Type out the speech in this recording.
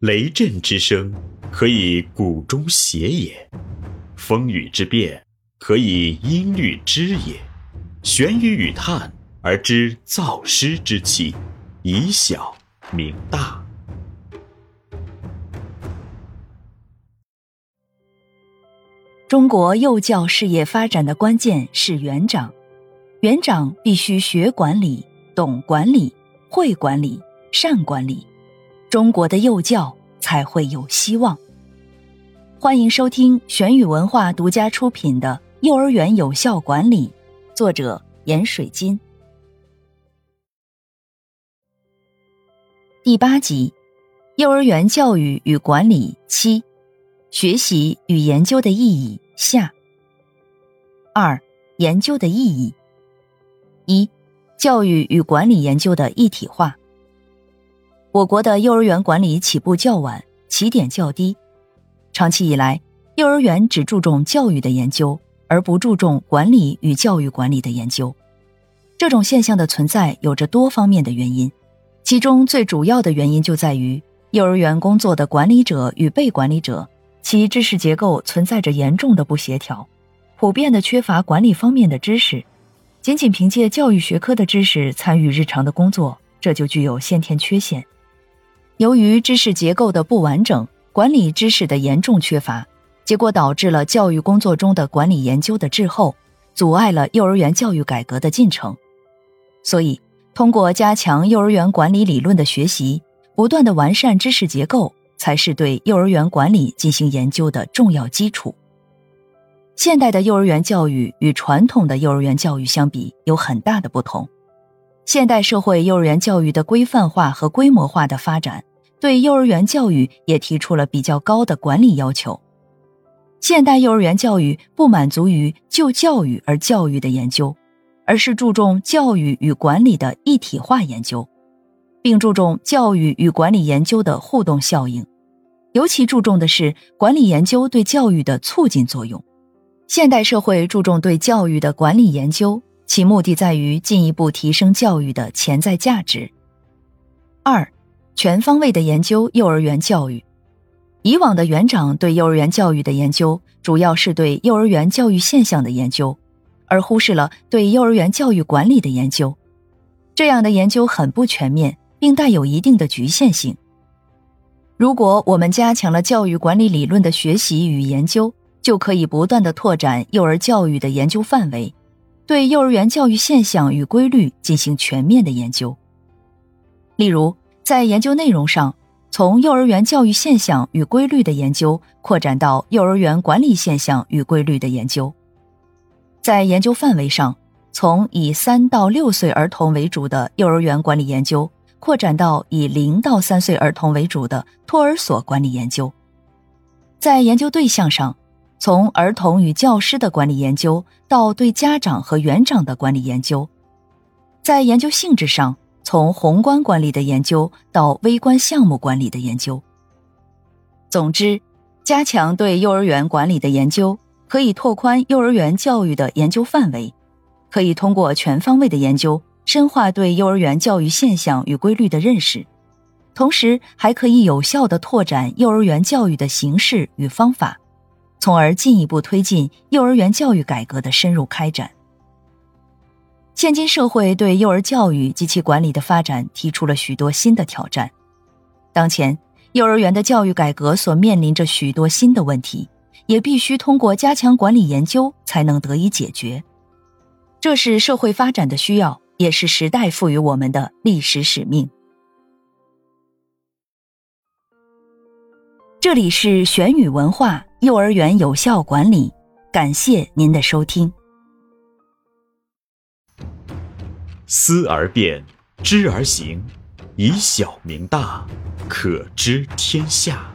雷震之声，可以鼓中谐也；风雨之变，可以音律之也。玄于语叹而知造湿之气，以小明大。中国幼教事业发展的关键是园长，园长必须学管理、懂管理、会管理、善管理，中国的幼教才会有希望。欢迎收听玄宇文化独家出品的《幼儿园有效管理》，作者闫水金。第八集：幼儿园教育与管理七。学习与研究的意义下。二、研究的意义。一、教育与管理研究的一体化。我国的幼儿园管理起步较晚，起点较低，长期以来，幼儿园只注重教育的研究，而不注重管理与教育管理的研究。这种现象的存在有着多方面的原因，其中最主要的原因就在于幼儿园工作的管理者与被管理者。其知识结构存在着严重的不协调，普遍的缺乏管理方面的知识，仅仅凭借教育学科的知识参与日常的工作，这就具有先天缺陷。由于知识结构的不完整，管理知识的严重缺乏，结果导致了教育工作中的管理研究的滞后，阻碍了幼儿园教育改革的进程。所以，通过加强幼儿园管理理论的学习，不断的完善知识结构。才是对幼儿园管理进行研究的重要基础。现代的幼儿园教育与传统的幼儿园教育相比有很大的不同。现代社会幼儿园教育的规范化和规模化的发展，对幼儿园教育也提出了比较高的管理要求。现代幼儿园教育不满足于就教育而教育的研究，而是注重教育与管理的一体化研究。并注重教育与管理研究的互动效应，尤其注重的是管理研究对教育的促进作用。现代社会注重对教育的管理研究，其目的在于进一步提升教育的潜在价值。二，全方位的研究幼儿园教育。以往的园长对幼儿园教育的研究，主要是对幼儿园教育现象的研究，而忽视了对幼儿园教育管理的研究。这样的研究很不全面。并带有一定的局限性。如果我们加强了教育管理理论的学习与研究，就可以不断的拓展幼儿教育的研究范围，对幼儿园教育现象与规律进行全面的研究。例如，在研究内容上，从幼儿园教育现象与规律的研究扩展到幼儿园管理现象与规律的研究；在研究范围上，从以三到六岁儿童为主的幼儿园管理研究。扩展到以零到三岁儿童为主的托儿所管理研究，在研究对象上，从儿童与教师的管理研究到对家长和园长的管理研究；在研究性质上，从宏观管理的研究到微观项目管理的研究。总之，加强对幼儿园管理的研究，可以拓宽幼儿园教育的研究范围，可以通过全方位的研究。深化对幼儿园教育现象与规律的认识，同时还可以有效的拓展幼儿园教育的形式与方法，从而进一步推进幼儿园教育改革的深入开展。现今社会对幼儿教育及其管理的发展提出了许多新的挑战，当前幼儿园的教育改革所面临着许多新的问题，也必须通过加强管理研究才能得以解决，这是社会发展的需要。也是时代赋予我们的历史使命。这里是玄宇文化幼儿园有效管理，感谢您的收听。思而变，知而行，以小明大，可知天下。